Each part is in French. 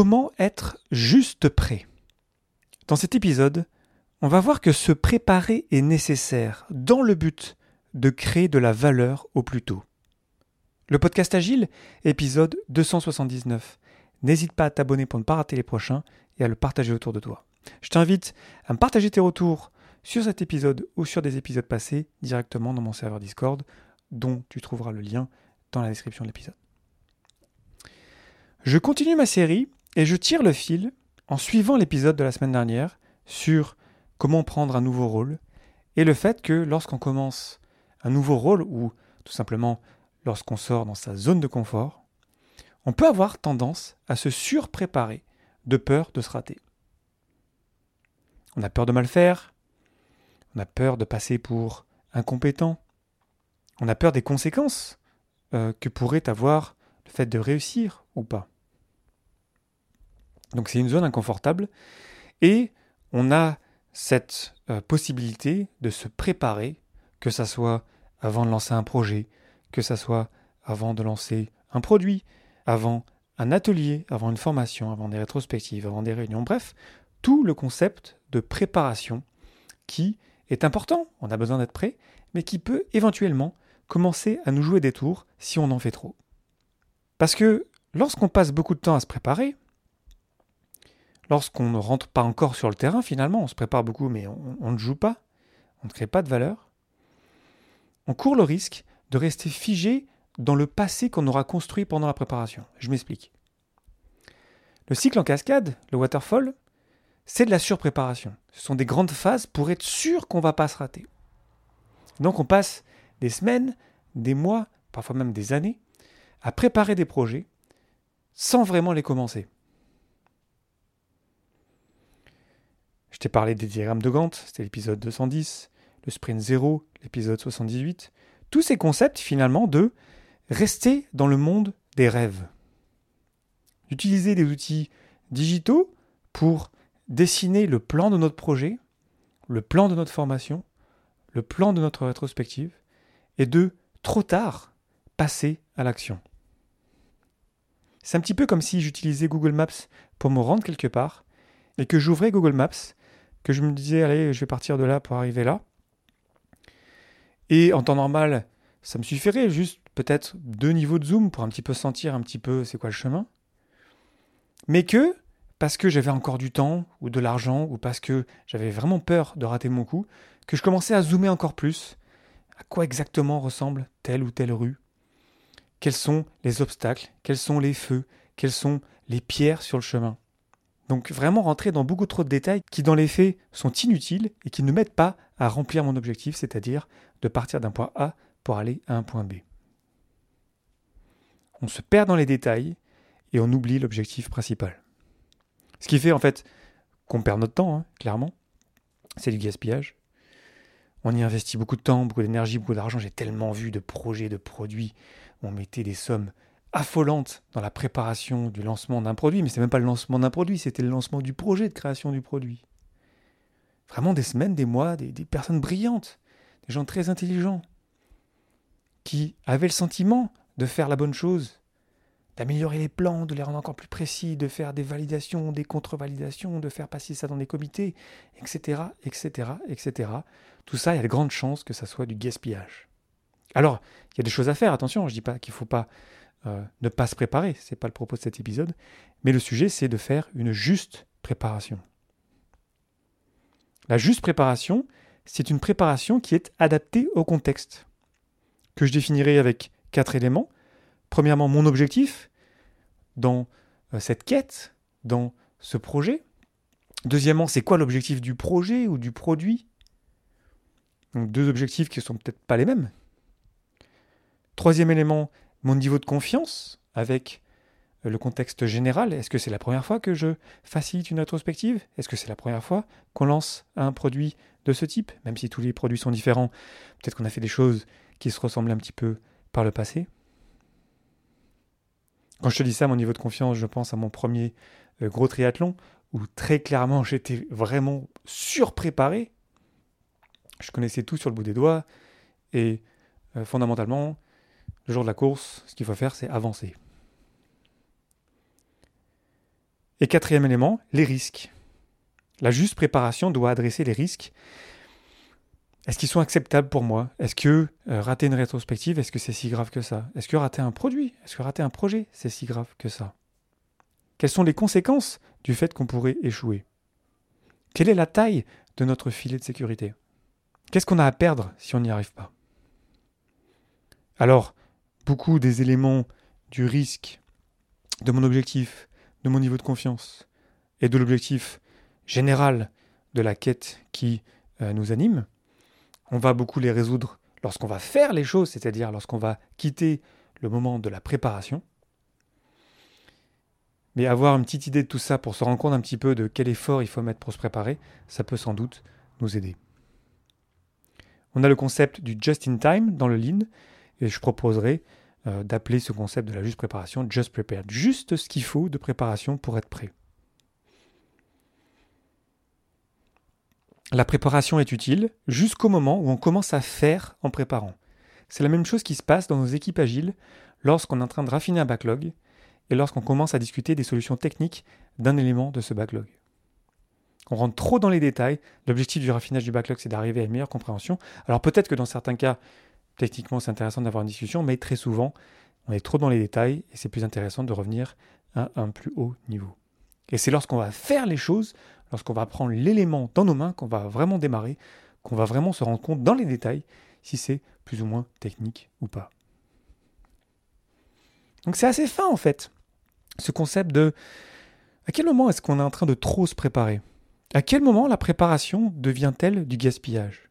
Comment être juste prêt Dans cet épisode, on va voir que se préparer est nécessaire dans le but de créer de la valeur au plus tôt. Le podcast Agile, épisode 279. N'hésite pas à t'abonner pour ne pas rater les prochains et à le partager autour de toi. Je t'invite à me partager tes retours sur cet épisode ou sur des épisodes passés directement dans mon serveur Discord, dont tu trouveras le lien dans la description de l'épisode. Je continue ma série et je tire le fil en suivant l'épisode de la semaine dernière sur comment prendre un nouveau rôle et le fait que lorsqu'on commence un nouveau rôle ou tout simplement lorsqu'on sort dans sa zone de confort, on peut avoir tendance à se surpréparer de peur de se rater. On a peur de mal faire, on a peur de passer pour incompétent, on a peur des conséquences euh, que pourrait avoir le fait de réussir ou pas. Donc c'est une zone inconfortable. Et on a cette euh, possibilité de se préparer, que ça soit avant de lancer un projet, que ça soit avant de lancer un produit, avant un atelier, avant une formation, avant des rétrospectives, avant des réunions, bref, tout le concept de préparation qui est important, on a besoin d'être prêt, mais qui peut éventuellement commencer à nous jouer des tours si on en fait trop. Parce que lorsqu'on passe beaucoup de temps à se préparer, lorsqu'on ne rentre pas encore sur le terrain finalement, on se prépare beaucoup mais on, ne joue pas, on ne crée pas de valeur, on court le risque de rester figé dans le passé qu'on aura construit pendant la préparation. Je m'explique. Le cycle en cascade, le waterfall, c'est de la surpréparation. Ce sont des grandes phases pour être sûr qu'on ne va pas se rater. Donc on passe des semaines, des mois, parfois même des années, à préparer des projets sans vraiment les commencer. Je t'ai parlé des diagrammes de Gantt, c'était l'épisode 210, le sprint 0, l'épisode 78. Tous ces concepts finalement de rester dans le monde des rêves. Utiliser des outils digitaux pour dessiner le plan de notre projet, le plan de notre formation, le plan de notre rétrospective, et de, trop tard, passer à l'action. C'est un petit peu comme si j'utilisais Google Maps pour me rendre quelque part, et que j'ouvrais Google Maps, que je me disais, allez, je vais partir de là pour arriver là. Et en temps normal, ça me suffirait juste peut-être deux niveaux de zoom pour un petit peu sentir un petit peu c'est quoi le chemin. Mais que, parce que j'avais encore du temps ou de l'argent ou parce que j'avais vraiment peur de rater mon coup, que je commençais à zoomer encore plus. À quoi exactement ressemble telle ou telle rue? Quels sont les obstacles? Quels sont les feux? Quelles sont les pierres sur le chemin? Donc vraiment rentrer dans beaucoup trop de détails qui dans les faits sont inutiles et qui ne m'aident pas à remplir mon objectif, c'est-à-dire de partir d'un point A pour aller à un point B. On se perd dans les détails et on oublie l'objectif principal. Ce qui fait en fait qu'on perd notre temps, hein, clairement. C'est du gaspillage. On y investit beaucoup de temps, beaucoup d'énergie, beaucoup d'argent. J'ai tellement vu de projets, de produits. On mettait des sommes affolantes dans la préparation du lancement d'un produit, mais c'est même pas le lancement d'un produit, c'était le lancement du projet de création du produit. Vraiment des semaines, des mois, des, des personnes brillantes, des gens très intelligents, qui avaient le sentiment de faire la bonne chose, d'améliorer les plans, de les rendre encore plus précis, de faire des validations, des contre-validations, de faire passer ça dans des comités, etc., etc., etc. Tout ça, il y a de grandes chances que ça soit du gaspillage. Alors, il y a des choses à faire, attention, je ne dis pas qu'il ne faut pas euh, ne pas se préparer, ce n'est pas le propos de cet épisode, mais le sujet, c'est de faire une juste préparation. La juste préparation, c'est une préparation qui est adaptée au contexte, que je définirai avec quatre éléments. Premièrement, mon objectif dans euh, cette quête, dans ce projet. Deuxièmement, c'est quoi l'objectif du projet ou du produit? Deux objectifs qui ne sont peut-être pas les mêmes. Troisième élément, mon niveau de confiance avec euh, le contexte général. Est-ce que c'est la première fois que je facilite une rétrospective? Est-ce que c'est la première fois qu'on lance un produit de ce type? Même si tous les produits sont différents, peut-être qu'on a fait des choses qui se ressemblent un petit peu par le passé. Quand je te dis ça, mon niveau de confiance, je pense à mon premier euh, gros triathlon, où très clairement j'étais vraiment surpréparé. Je connaissais tout sur le bout des doigts, et euh, fondamentalement, le jour de la course, ce qu'il faut faire, c'est avancer. Et quatrième élément, les risques. La juste préparation doit adresser les risques. Est-ce qu'ils sont acceptables pour moi? Est-ce que euh, rater une rétrospective, est-ce que c'est si grave que ça? Est-ce que rater un produit, est-ce que rater un projet, c'est si grave que ça? Quelles sont les conséquences du fait qu'on pourrait échouer? Quelle est la taille de notre filet de sécurité? Qu'est-ce qu'on a à perdre si on n'y arrive pas? Alors, beaucoup des éléments du risque, de mon objectif, de mon niveau de confiance et de l'objectif général de la quête qui euh, nous anime, on va beaucoup les résoudre lorsqu'on va faire les choses, c'est-à-dire lorsqu'on va quitter le moment de la préparation. Mais avoir une petite idée de tout ça pour se rendre compte un petit peu de quel effort il faut mettre pour se préparer, ça peut sans doute nous aider. On a le concept du just in time dans le lean, et je proposerai euh, d'appeler ce concept de la juste préparation just prepared, juste ce qu'il faut de préparation pour être prêt. La préparation est utile jusqu'au moment où on commence à faire en préparant. C'est la même chose qui se passe dans nos équipes agiles lorsqu'on est en train de raffiner un backlog et lorsqu'on commence à discuter des solutions techniques d'un élément de ce backlog. On rentre trop dans les détails. L'objectif du raffinage du backlog, c'est d'arriver à une meilleure compréhension. Alors peut-être que dans certains cas, techniquement, c'est intéressant d'avoir une discussion, mais très souvent, on est trop dans les détails et c'est plus intéressant de revenir à un plus haut niveau. Et c'est lorsqu'on va faire les choses, lorsqu'on va prendre l'élément dans nos mains, qu'on va vraiment démarrer, qu'on va vraiment se rendre compte dans les détails si c'est plus ou moins technique ou pas. Donc c'est assez fin en fait, ce concept de à quel moment est-ce qu'on est en train de trop se préparer? À quel moment la préparation devient-elle du gaspillage?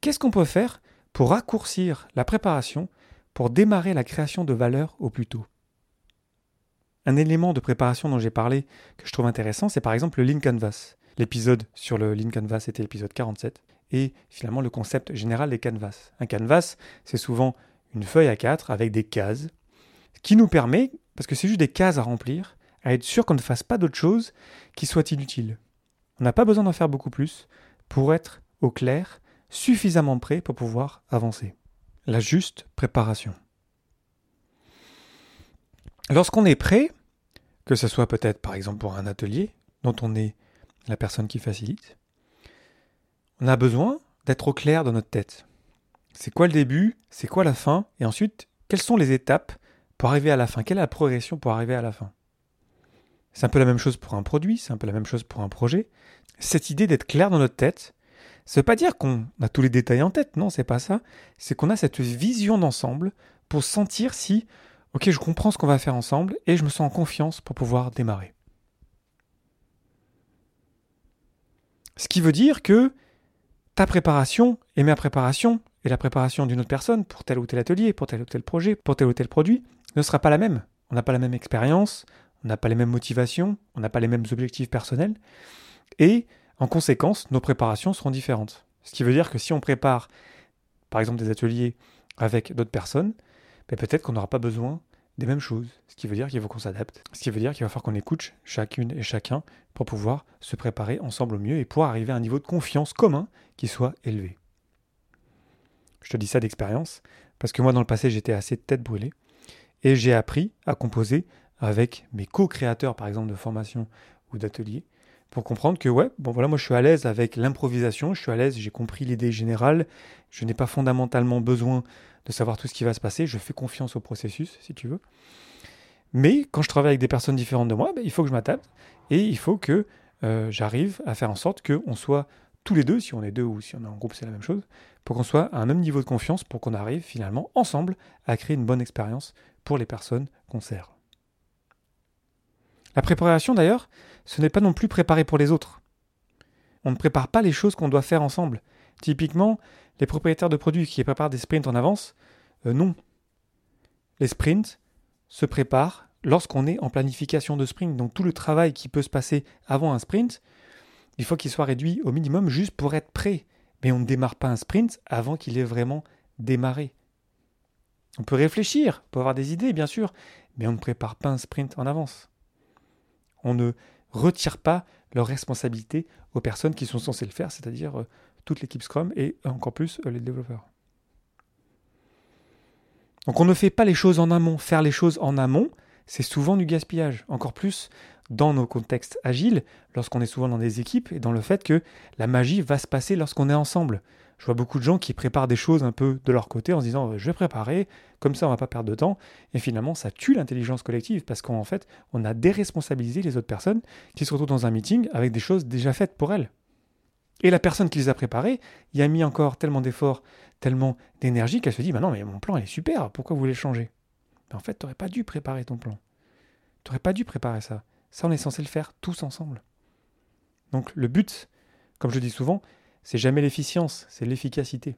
Qu'est-ce qu'on peut faire pour raccourcir la préparation pour démarrer la création de valeur au plus tôt Un élément de préparation dont j'ai parlé que je trouve intéressant, c'est par exemple le Lean Canvas. L'épisode sur le Lean Canvas était l'épisode 47 et finalement le concept général des canvas. Un canvas, c'est souvent une feuille à quatre avec des cases qui nous permet, parce que c'est juste des cases à remplir, à être sûr qu'on ne fasse pas d'autre chose qui soit inutile. On n'a pas besoin d'en faire beaucoup plus pour être au clair, suffisamment prêt pour pouvoir avancer. La juste préparation. Lorsqu'on est prêt, que ce soit peut-être par exemple pour un atelier dont on est la personne qui facilite, on a besoin d'être au clair dans notre tête. C'est quoi le début, c'est quoi la fin, et ensuite, quelles sont les étapes pour arriver à la fin? Quelle est la progression pour arriver à la fin? C'est un peu la même chose pour un produit, c'est un peu la même chose pour un projet. Cette idée d'être clair dans notre tête, ça veut pas dire qu'on a tous les détails en tête, non, c'est pas ça. C'est qu'on a cette vision d'ensemble pour sentir si, ok, je comprends ce qu'on va faire ensemble et je me sens en confiance pour pouvoir démarrer. Ce qui veut dire que ta préparation et ma préparation et la préparation d'une autre personne pour tel ou tel atelier, pour tel ou tel projet, pour tel ou tel produit, ne sera pas la même. On n'a pas la même expérience, on n'a pas les mêmes motivations, on n'a pas les mêmes objectifs personnels, et en conséquence, nos préparations seront différentes. Ce qui veut dire que si on prépare, par exemple, des ateliers avec d'autres personnes, ben peut-être qu'on n'aura pas besoin des mêmes choses. Ce qui veut dire qu'il faut qu'on s'adapte. Ce qui veut dire qu'il va falloir qu'on écoute chacune et chacun pour pouvoir se préparer ensemble au mieux et pouvoir arriver à un niveau de confiance commun qui soit élevé. Je te dis ça d'expérience, parce que moi dans le passé j'étais assez tête brûlée. Et j'ai appris à composer avec mes co-créateurs, par exemple, de formation ou d'atelier, pour comprendre que, ouais, bon voilà, moi je suis à l'aise avec l'improvisation, je suis à l'aise, j'ai compris l'idée générale, je n'ai pas fondamentalement besoin de savoir tout ce qui va se passer, je fais confiance au processus, si tu veux. Mais quand je travaille avec des personnes différentes de moi, ben, il faut que je m'adapte et il faut que euh, j'arrive à faire en sorte qu'on soit tous les deux, si on est deux ou si on est en groupe, c'est la même chose, pour qu'on soit à un même niveau de confiance, pour qu'on arrive finalement ensemble à créer une bonne expérience pour les personnes qu'on sert. La préparation d'ailleurs, ce n'est pas non plus préparer pour les autres. On ne prépare pas les choses qu'on doit faire ensemble. Typiquement, les propriétaires de produits qui préparent des sprints en avance, euh, non. Les sprints se préparent lorsqu'on est en planification de sprint. Donc tout le travail qui peut se passer avant un sprint, il faut qu'il soit réduit au minimum juste pour être prêt. Mais on ne démarre pas un sprint avant qu'il ait vraiment démarré. On peut réfléchir, on peut avoir des idées, bien sûr, mais on ne prépare pas un sprint en avance. On ne retire pas leurs responsabilités aux personnes qui sont censées le faire, c'est-à-dire euh, toute l'équipe Scrum et encore plus euh, les développeurs. Donc on ne fait pas les choses en amont. Faire les choses en amont, c'est souvent du gaspillage. Encore plus dans nos contextes agiles, lorsqu'on est souvent dans des équipes, et dans le fait que la magie va se passer lorsqu'on est ensemble. Je vois beaucoup de gens qui préparent des choses un peu de leur côté en se disant je vais préparer, comme ça on va pas perdre de temps. Et finalement, ça tue l'intelligence collective parce qu'en fait, on a déresponsabilisé les autres personnes qui se retrouvent dans un meeting avec des choses déjà faites pour elles. Et la personne qui les a préparées y a mis encore tellement d'efforts, tellement d'énergie qu'elle se dit bah non, mais mon plan est super, pourquoi vous voulez changer? En fait, tu n'aurais pas dû préparer ton plan. Tu n'aurais pas dû préparer ça. Ça, on est censé le faire tous ensemble. Donc le but, comme je dis souvent, c'est jamais l'efficience, c'est l'efficacité.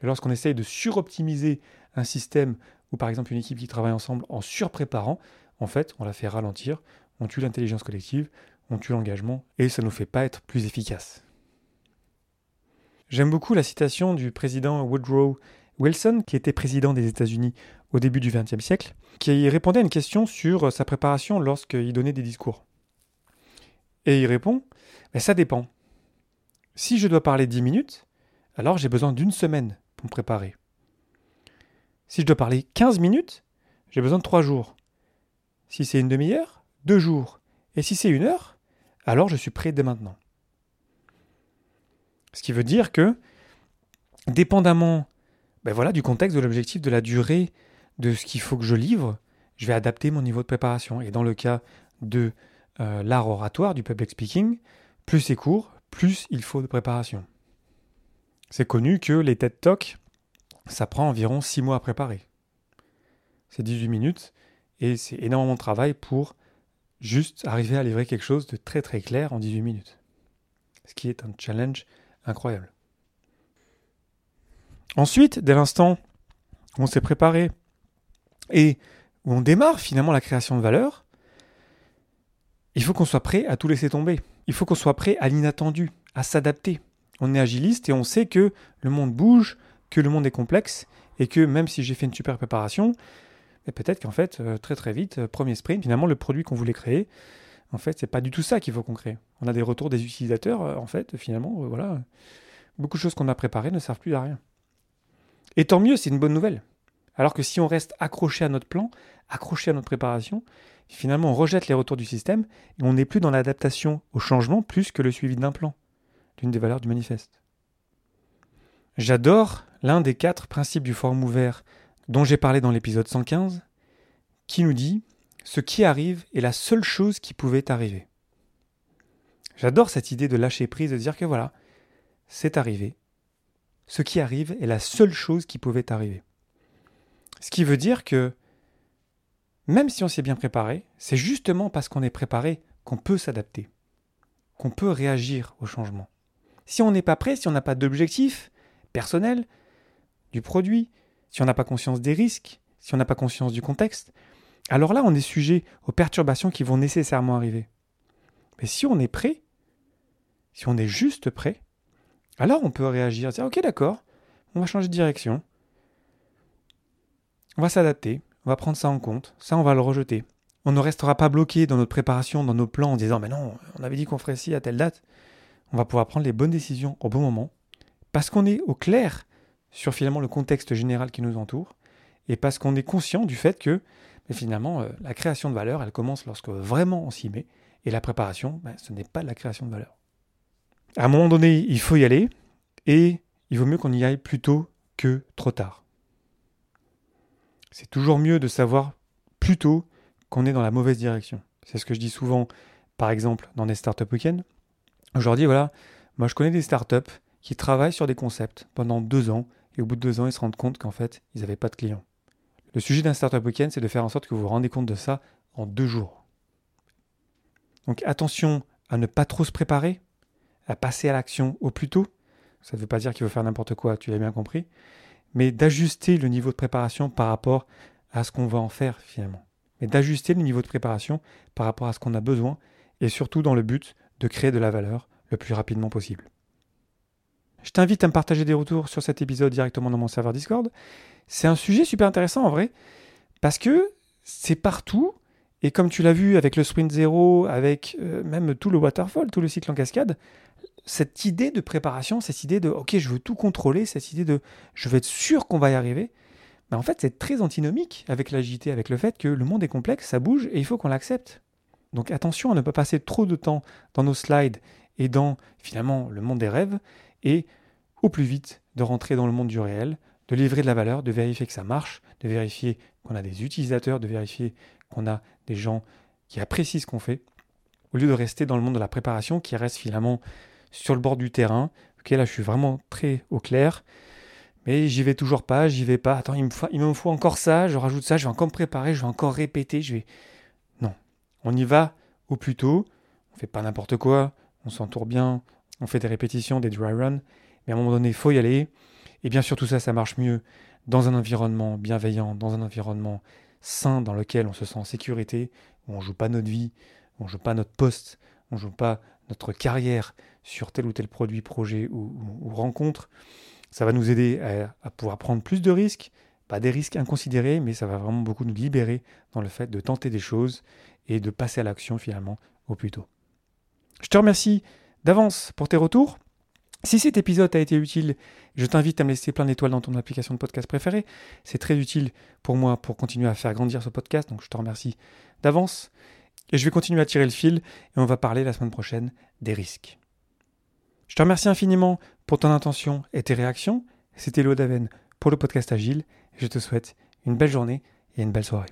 Lorsqu'on essaye de suroptimiser un système ou par exemple une équipe qui travaille ensemble en surpréparant, en fait, on la fait ralentir, on tue l'intelligence collective, on tue l'engagement et ça ne nous fait pas être plus efficace. J'aime beaucoup la citation du président Woodrow Wilson, qui était président des États-Unis au début du XXe siècle, qui répondait à une question sur sa préparation lorsqu'il donnait des discours. Et il répond Ça dépend. Si je dois parler 10 minutes, alors j'ai besoin d'une semaine pour me préparer. Si je dois parler 15 minutes, j'ai besoin de 3 jours. Si c'est une demi-heure, 2 jours. Et si c'est une heure, alors je suis prêt dès maintenant. Ce qui veut dire que, dépendamment ben voilà, du contexte, de l'objectif, de la durée, de ce qu'il faut que je livre, je vais adapter mon niveau de préparation. Et dans le cas de euh, l'art oratoire, du public speaking, plus c'est court, plus il faut de préparation. C'est connu que les TED Talks, ça prend environ 6 mois à préparer. C'est 18 minutes et c'est énormément de travail pour juste arriver à livrer quelque chose de très très clair en 18 minutes. Ce qui est un challenge incroyable. Ensuite, dès l'instant où on s'est préparé et où on démarre finalement la création de valeur, il faut qu'on soit prêt à tout laisser tomber. Il faut qu'on soit prêt à l'inattendu, à s'adapter. On est agiliste et on sait que le monde bouge, que le monde est complexe et que même si j'ai fait une super préparation, peut-être qu'en fait, euh, très très vite, euh, premier sprint, finalement, le produit qu'on voulait créer, en fait, c'est pas du tout ça qu'il faut qu'on crée. On a des retours des utilisateurs, euh, en fait, finalement, voilà, beaucoup de choses qu'on a préparées ne servent plus à rien. Et tant mieux, c'est une bonne nouvelle. Alors que si on reste accroché à notre plan, accroché à notre préparation, finalement on rejette les retours du système et on n'est plus dans l'adaptation au changement plus que le suivi d'un plan, d'une des valeurs du manifeste. J'adore l'un des quatre principes du forum ouvert dont j'ai parlé dans l'épisode 115, qui nous dit Ce qui arrive est la seule chose qui pouvait arriver. J'adore cette idée de lâcher prise, de dire que voilà, c'est arrivé, ce qui arrive est la seule chose qui pouvait arriver. Ce qui veut dire que même si on s'est bien préparé, c'est justement parce qu'on est préparé qu'on peut s'adapter, qu'on peut réagir au changement. Si on n'est pas prêt, si on n'a pas d'objectif personnel du produit, si on n'a pas conscience des risques, si on n'a pas conscience du contexte, alors là on est sujet aux perturbations qui vont nécessairement arriver. Mais si on est prêt, si on est juste prêt, alors on peut réagir, dire ok d'accord, on va changer de direction, on va s'adapter, on va prendre ça en compte, ça on va le rejeter. On ne restera pas bloqué dans notre préparation, dans nos plans en disant mais non, on avait dit qu'on ferait ci à telle date. On va pouvoir prendre les bonnes décisions au bon moment, parce qu'on est au clair sur finalement le contexte général qui nous entoure, et parce qu'on est conscient du fait que finalement euh, la création de valeur, elle commence lorsque vraiment on s'y met, et la préparation, ben, ce n'est pas la création de valeur. À un moment donné, il faut y aller et il vaut mieux qu'on y aille plus tôt que trop tard. C'est toujours mieux de savoir plus tôt qu'on est dans la mauvaise direction. C'est ce que je dis souvent, par exemple, dans des startup week-ends. Aujourd'hui, voilà, moi je connais des startups qui travaillent sur des concepts pendant deux ans et au bout de deux ans, ils se rendent compte qu'en fait, ils n'avaient pas de clients. Le sujet d'un startup week-end, c'est de faire en sorte que vous vous rendez compte de ça en deux jours. Donc attention à ne pas trop se préparer, à passer à l'action au plus tôt. Ça ne veut pas dire qu'il faut faire n'importe quoi, tu l'as bien compris, mais d'ajuster le niveau de préparation par rapport à ce qu'on va en faire finalement. Mais d'ajuster le niveau de préparation par rapport à ce qu'on a besoin et surtout dans le but de créer de la valeur le plus rapidement possible. Je t'invite à me partager des retours sur cet épisode directement dans mon serveur Discord. C'est un sujet super intéressant en vrai, parce que c'est partout, et comme tu l'as vu avec le sprint zéro, avec euh, même tout le waterfall, tout le cycle en cascade, cette idée de préparation, cette idée de ok, je veux tout contrôler, cette idée de je veux être sûr qu'on va y arriver, ben en fait, c'est très antinomique avec l'agilité, avec le fait que le monde est complexe, ça bouge et il faut qu'on l'accepte. Donc attention à ne pas passer trop de temps dans nos slides et dans finalement le monde des rêves, et au plus vite de rentrer dans le monde du réel, de livrer de la valeur, de vérifier que ça marche, de vérifier qu'on a des utilisateurs, de vérifier qu'on a des gens qui apprécient ce qu'on fait, au lieu de rester dans le monde de la préparation qui reste finalement sur le bord du terrain. Ok, là je suis vraiment très au clair, mais j'y vais toujours pas, j'y vais pas. Attends, il me, faut, il me faut encore ça, je rajoute ça, je vais encore me préparer, je vais encore répéter, je vais. Non, on y va au plus tôt, on fait pas n'importe quoi, on s'entoure bien, on fait des répétitions, des dry runs, mais à un moment donné, il faut y aller. Et bien sûr, tout ça, ça marche mieux dans un environnement bienveillant, dans un environnement sain dans lequel on se sent en sécurité, où on joue pas notre vie, on joue pas notre poste, on joue pas notre carrière sur tel ou tel produit, projet ou, rencontre. Ça va nous aider à, à, pouvoir prendre plus de risques, pas des risques inconsidérés, mais ça va vraiment beaucoup nous libérer dans le fait de tenter des choses et de passer à l'action finalement au plus tôt. Je te remercie d'avance pour tes retours. Si cet épisode t'a été utile, je t'invite à me laisser plein d'étoiles dans ton application de podcast préférée. C'est très utile pour moi pour continuer à faire grandir ce podcast, donc je te remercie d'avance. Et je vais continuer à tirer le fil et on va parler la semaine prochaine des risques. Je te remercie infiniment pour ton intention et tes réactions. C'était Léo Daven pour le podcast Agile. Je te souhaite une belle journée et une belle soirée.